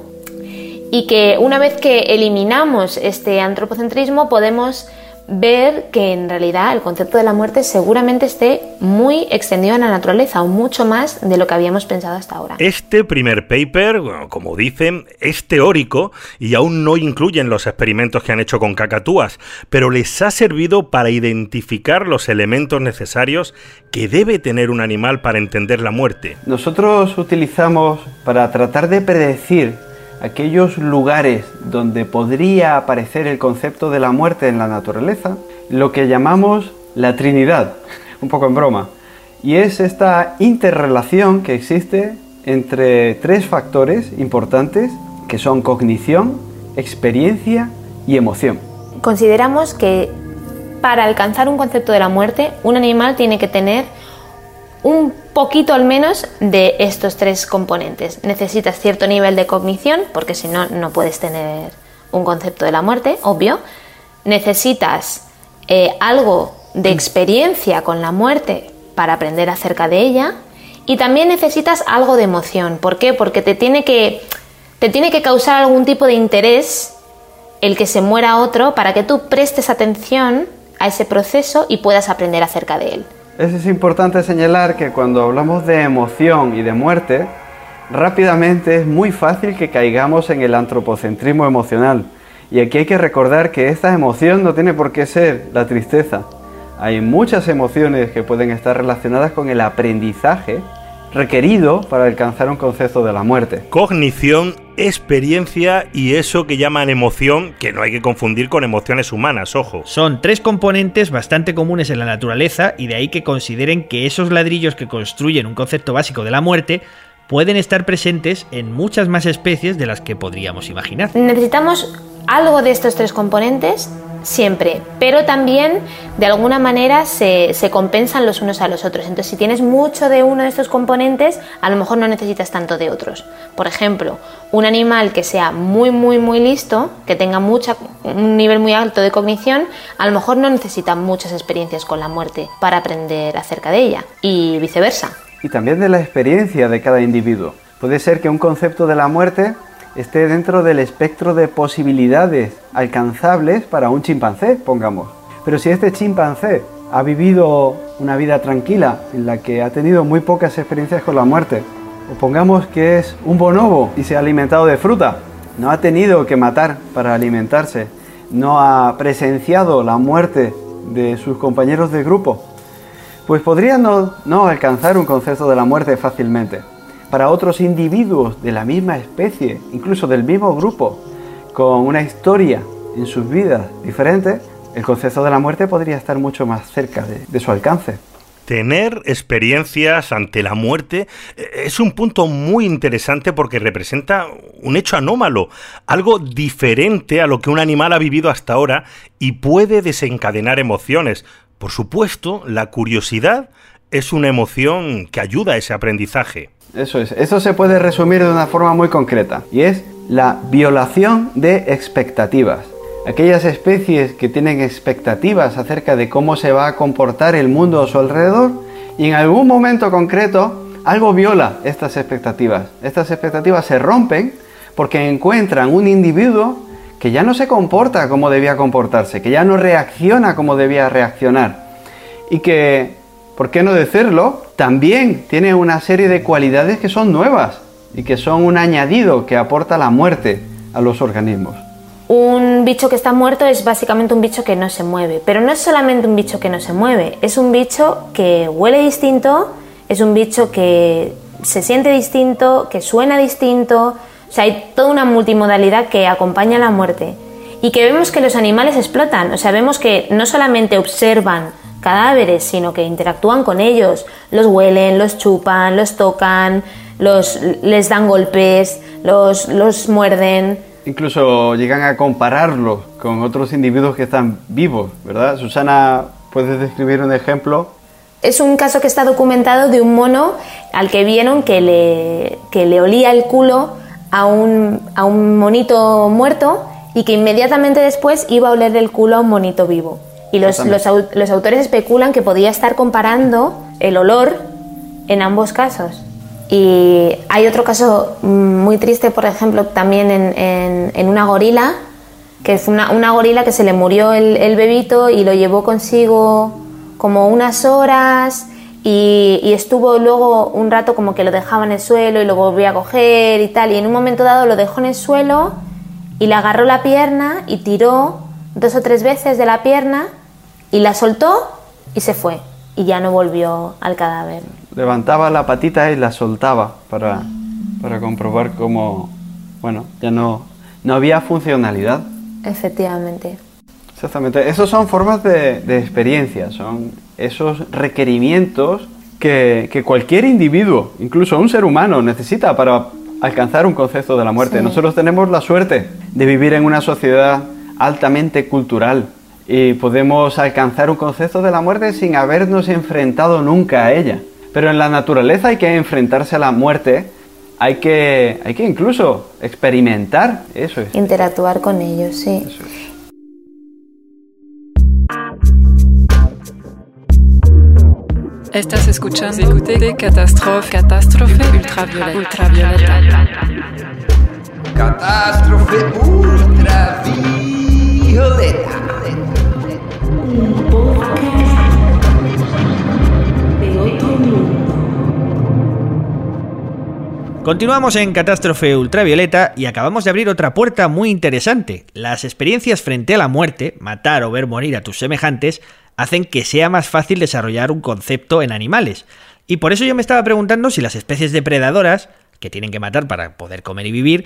y que una vez que eliminamos este antropocentrismo podemos ver que en realidad el concepto de la muerte seguramente esté muy extendido en la naturaleza o mucho más de lo que habíamos pensado hasta ahora. Este primer paper, como dicen, es teórico y aún no incluyen los experimentos que han hecho con cacatúas, pero les ha servido para identificar los elementos necesarios que debe tener un animal para entender la muerte. Nosotros utilizamos para tratar de predecir aquellos lugares donde podría aparecer el concepto de la muerte en la naturaleza, lo que llamamos la Trinidad, un poco en broma. Y es esta interrelación que existe entre tres factores importantes que son cognición, experiencia y emoción. Consideramos que para alcanzar un concepto de la muerte, un animal tiene que tener un poquito al menos de estos tres componentes. Necesitas cierto nivel de cognición, porque si no, no puedes tener un concepto de la muerte, obvio. Necesitas eh, algo de experiencia con la muerte para aprender acerca de ella. Y también necesitas algo de emoción. ¿Por qué? Porque te tiene que, te tiene que causar algún tipo de interés el que se muera otro para que tú prestes atención a ese proceso y puedas aprender acerca de él. Es importante señalar que cuando hablamos de emoción y de muerte, rápidamente es muy fácil que caigamos en el antropocentrismo emocional. Y aquí hay que recordar que esta emoción no tiene por qué ser la tristeza. Hay muchas emociones que pueden estar relacionadas con el aprendizaje requerido para alcanzar un concepto de la muerte. Cognición, experiencia y eso que llaman emoción, que no hay que confundir con emociones humanas, ojo. Son tres componentes bastante comunes en la naturaleza y de ahí que consideren que esos ladrillos que construyen un concepto básico de la muerte pueden estar presentes en muchas más especies de las que podríamos imaginar. Necesitamos algo de estos tres componentes siempre, pero también de alguna manera se, se, compensan los unos a los otros. Entonces, si tienes mucho de uno de estos componentes, a lo mejor no necesitas tanto de otros. Por ejemplo, un animal que sea muy, muy, muy listo, que tenga mucha, un nivel muy alto de cognición, a lo mejor no necesita muchas experiencias con la muerte para aprender acerca de ella, y viceversa. Y también de la experiencia de cada individuo. Puede ser que un concepto de la muerte esté dentro del espectro de posibilidades alcanzables para un chimpancé, pongamos. Pero si este chimpancé ha vivido una vida tranquila en la que ha tenido muy pocas experiencias con la muerte, o pongamos que es un bonobo y se ha alimentado de fruta, no ha tenido que matar para alimentarse, no ha presenciado la muerte de sus compañeros de grupo, pues podría no, no alcanzar un concepto de la muerte fácilmente. Para otros individuos de la misma especie, incluso del mismo grupo, con una historia en sus vidas diferente, el concepto de la muerte podría estar mucho más cerca de, de su alcance. Tener experiencias ante la muerte eh, es un punto muy interesante porque representa un hecho anómalo, algo diferente a lo que un animal ha vivido hasta ahora y puede desencadenar emociones. Por supuesto, la curiosidad es una emoción que ayuda a ese aprendizaje. Eso es, eso se puede resumir de una forma muy concreta y es la violación de expectativas. Aquellas especies que tienen expectativas acerca de cómo se va a comportar el mundo a su alrededor y en algún momento concreto algo viola estas expectativas. Estas expectativas se rompen porque encuentran un individuo que ya no se comporta como debía comportarse, que ya no reacciona como debía reaccionar y que, ¿por qué no decirlo? También tiene una serie de cualidades que son nuevas y que son un añadido que aporta la muerte a los organismos. Un bicho que está muerto es básicamente un bicho que no se mueve, pero no es solamente un bicho que no se mueve, es un bicho que huele distinto, es un bicho que se siente distinto, que suena distinto, o sea, hay toda una multimodalidad que acompaña a la muerte y que vemos que los animales explotan, o sea, vemos que no solamente observan cadáveres, sino que interactúan con ellos, los huelen, los chupan, los tocan, los, les dan golpes, los, los muerden. Incluso llegan a compararlo con otros individuos que están vivos, ¿verdad? Susana, ¿puedes describir un ejemplo? Es un caso que está documentado de un mono al que vieron que le, que le olía el culo a un, a un monito muerto y que inmediatamente después iba a oler el culo a un monito vivo. Y los, los, los autores especulan que podía estar comparando el olor en ambos casos. Y hay otro caso muy triste, por ejemplo, también en, en, una gorila, que es una, una, gorila que se le murió el, el, bebito y lo llevó consigo como unas horas y, y, estuvo luego un rato como que lo dejaba en el suelo y lo volvía a coger y tal. Y en un momento dado lo dejó en el suelo y le agarró la pierna y tiró dos o tres veces de la pierna y la soltó y se fue. Y ya no volvió al cadáver levantaba la patita y la soltaba para, para comprobar cómo, bueno, ya no, no había funcionalidad. Efectivamente. Exactamente. Esas son formas de, de experiencia, son esos requerimientos que, que, cualquier individuo, incluso un ser humano, necesita para alcanzar un concepto de la muerte. Sí. Nosotros tenemos la suerte de vivir en una sociedad altamente cultural y podemos alcanzar un concepto de la muerte sin habernos enfrentado nunca a ella. Pero en la naturaleza hay que enfrentarse a la muerte, hay que, hay que incluso experimentar, eso es. Interactuar con ellos, sí. Eso es. Estás escuchando Écoutez Catástrofe, Catástrofe Ultravioleta. ultravioleta. Catástrofe Ultravioleta. Continuamos en Catástrofe Ultravioleta y acabamos de abrir otra puerta muy interesante. Las experiencias frente a la muerte, matar o ver morir a tus semejantes, hacen que sea más fácil desarrollar un concepto en animales. Y por eso yo me estaba preguntando si las especies depredadoras, que tienen que matar para poder comer y vivir,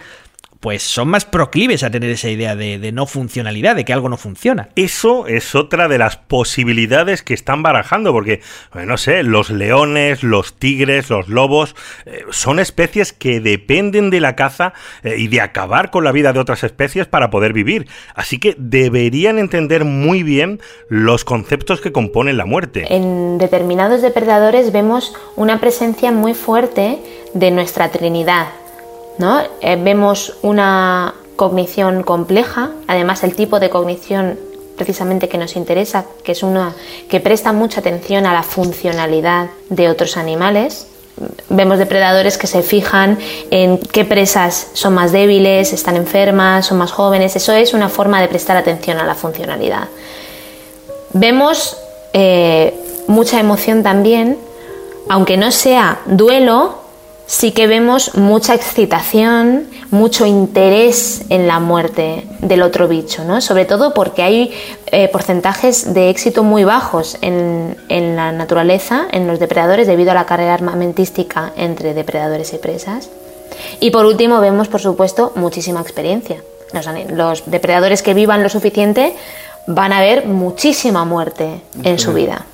pues son más proclives a tener esa idea de, de, no funcionalidad, de que algo no funciona. Eso es otra de las posibilidades que están barajando, porque, eh, no sé, los leones, los tigres, los lobos, eh, son especies que dependen de la caza eh, y de acabar con la vida de otras especies para poder vivir. Así que deberían entender muy bien los conceptos que componen la muerte. En determinados depredadores vemos una presencia muy fuerte de nuestra Trinidad, ¿no? Eh, vemos una cognición compleja, además el tipo de cognición precisamente que nos interesa, que es una que presta mucha atención a la funcionalidad de otros animales. Vemos depredadores que se fijan en qué presas son más débiles, están enfermas, son más jóvenes. Eso es una forma de prestar atención a la funcionalidad. Vemos eh, mucha emoción también, aunque no sea duelo, sí que vemos mucha excitación, mucho interés en la muerte del otro bicho, ¿no? Sobre todo porque hay eh, porcentajes de éxito muy bajos en, en la naturaleza, en los depredadores, debido a la carrera armamentística entre depredadores y presas. Y por último vemos, por supuesto, muchísima experiencia. Los, los depredadores que vivan lo suficiente van a ver muchísima muerte en su vida.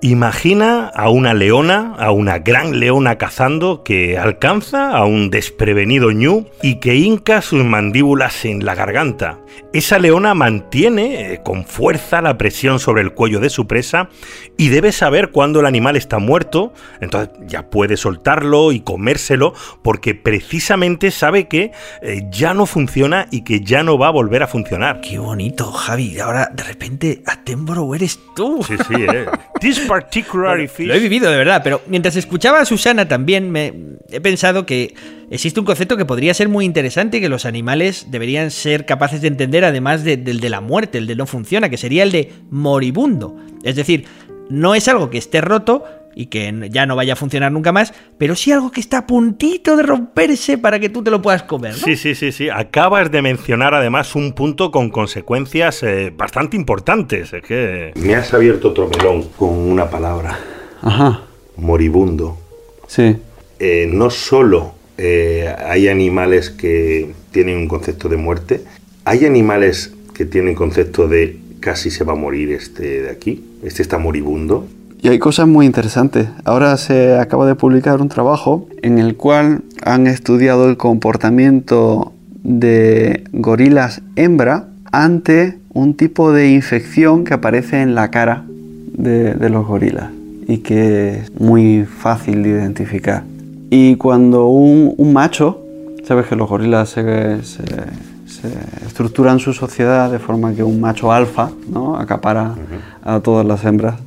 Imagina a una leona, a una gran leona cazando que alcanza a un desprevenido ñu y que hinca sus mandíbulas en la garganta. Esa leona mantiene eh, con fuerza la presión sobre el cuello de su presa y debe saber cuándo el animal está muerto, entonces ya puede soltarlo y comérselo porque precisamente sabe que eh, ya no funciona y que ya no va a volver a funcionar. Qué bonito, Javi. Ahora de repente Attenborough eres tú. Sí, sí, eh. This particular fish. Lo he vivido de verdad, pero mientras escuchaba a Susana también me he pensado que existe un concepto que podría ser muy interesante y que los animales deberían ser capaces de entender además del de la muerte, el de no funciona, que sería el de moribundo. Es decir, no es algo que esté roto y que ya no vaya a funcionar nunca más, pero sí algo que está a puntito de romperse para que tú te lo puedas comer. ¿no? Sí, sí, sí, sí. Acabas de mencionar además un punto con consecuencias eh, bastante importantes. Es que... Me has abierto otro melón con una palabra. Ajá. Moribundo. Sí. Eh, no solo eh, hay animales que tienen un concepto de muerte, hay animales que tienen concepto de casi se va a morir este de aquí, este está moribundo. Y hay cosas muy interesantes. Ahora se acaba de publicar un trabajo en el cual han estudiado el comportamiento de gorilas hembra ante un tipo de infección que aparece en la cara de, de los gorilas y que es muy fácil de identificar. Y cuando un, un macho, sabes que los gorilas se, se, se, estructuran su sociedad de forma que un macho alfa ¿no? acapara a todas las hembras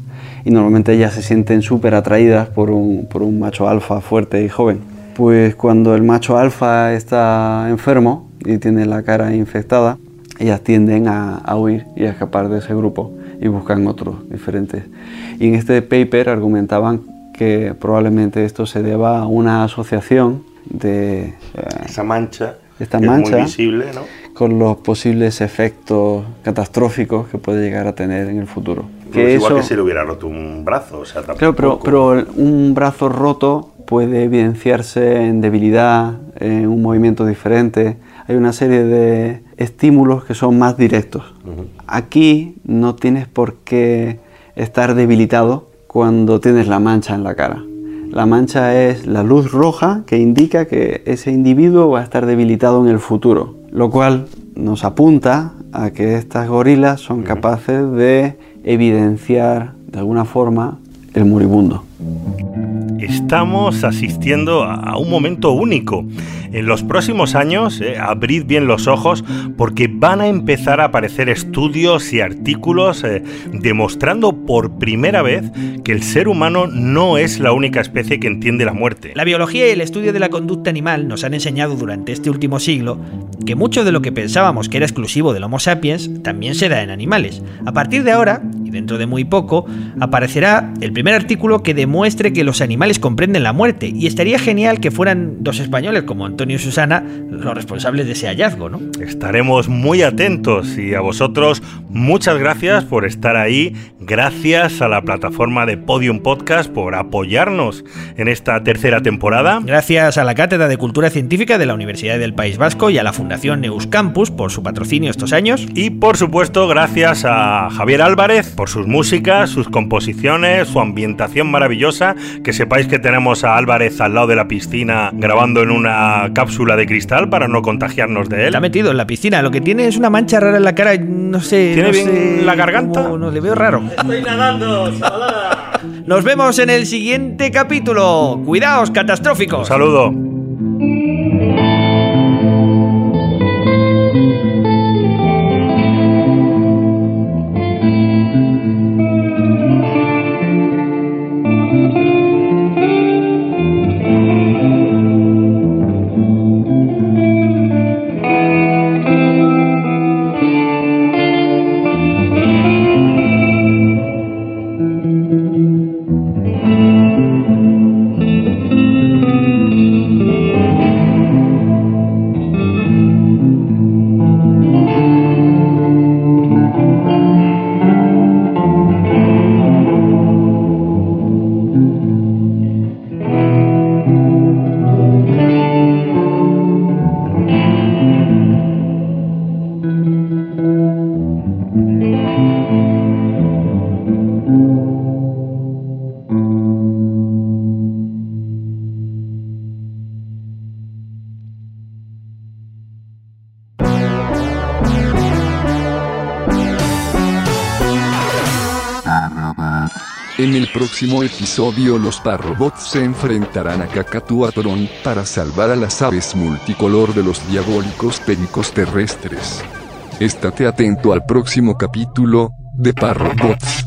y normalmente ellas se sienten súper atraídas por un, por un macho alfa fuerte y joven. Pues cuando el macho alfa está enfermo y tiene la cara infectada, ellas tienden a, a huir y a escapar de ese grupo y buscan otros diferentes. Y en este paper argumentaban que probablemente esto se deba a una asociación de eh, Esa mancha esta es mancha muy visible, ¿no? con los posibles efectos catastróficos que puede llegar a tener en el futuro. Pues Que igual eso- que si le hubiera roto un brazo, o sea, Claro, pero, tampoco- pero un brazo roto puede evidenciarse en debilidad, en un movimiento diferente. Hay una serie de estímulos que son más directos. Aquí no tienes por qué estar debilitado cuando tienes la mancha en la cara. La mancha es la luz roja que indica que ese individuo va a estar debilitado en el futuro, lo cual nos apunta a que estas gorilas son capaces de evidenciar de alguna forma el moribundo. Estamos asistiendo a un momento único. En los próximos años, eh, abrid bien los ojos porque van a empezar a aparecer estudios y artículos eh, demostrando por primera vez que el ser humano no es la única especie que entiende la muerte. La biología y el estudio de la conducta animal nos han enseñado durante este último siglo que mucho de lo que pensábamos que era exclusivo del Homo sapiens también se da en animales. A partir de ahora, y dentro de muy poco, aparecerá el primer artículo que demuestre que los animales comprenden la muerte, y estaría genial que fueran dos españoles como Antonio y Susana los responsables de ese hallazgo, ¿no? Estaremos muy atentos y a vosotros muchas gracias por estar ahí, gracias a la plataforma de Podium Podcast por apoyarnos en esta tercera temporada. Gracias a la Cátedra de Cultura Científica de la Universidad del País Vasco y a la Fundación Neuscampus por su patrocinio estos años. Y por supuesto, gracias a Javier Álvarez por sus músicas, sus composiciones, su ambientación maravillosa. Que sepáis que tenemos a Álvarez al lado de la piscina grabando en una cápsula de cristal para no contagiarnos de él. Está metido en la piscina, lo que tiene es una mancha rara en la cara, no sé. ¿Tiene no bien sé la garganta? cómo- no le veo raro. Estoy nadando, chavalada. Nos vemos en el siguiente capítulo. Cuidaos, catastróficos. Un saludo. Episodio los parrobots se enfrentarán a Kakatuatron para salvar a las aves multicolor de los diabólicos pericos terrestres. Estate atento al próximo capítulo de Parrobots.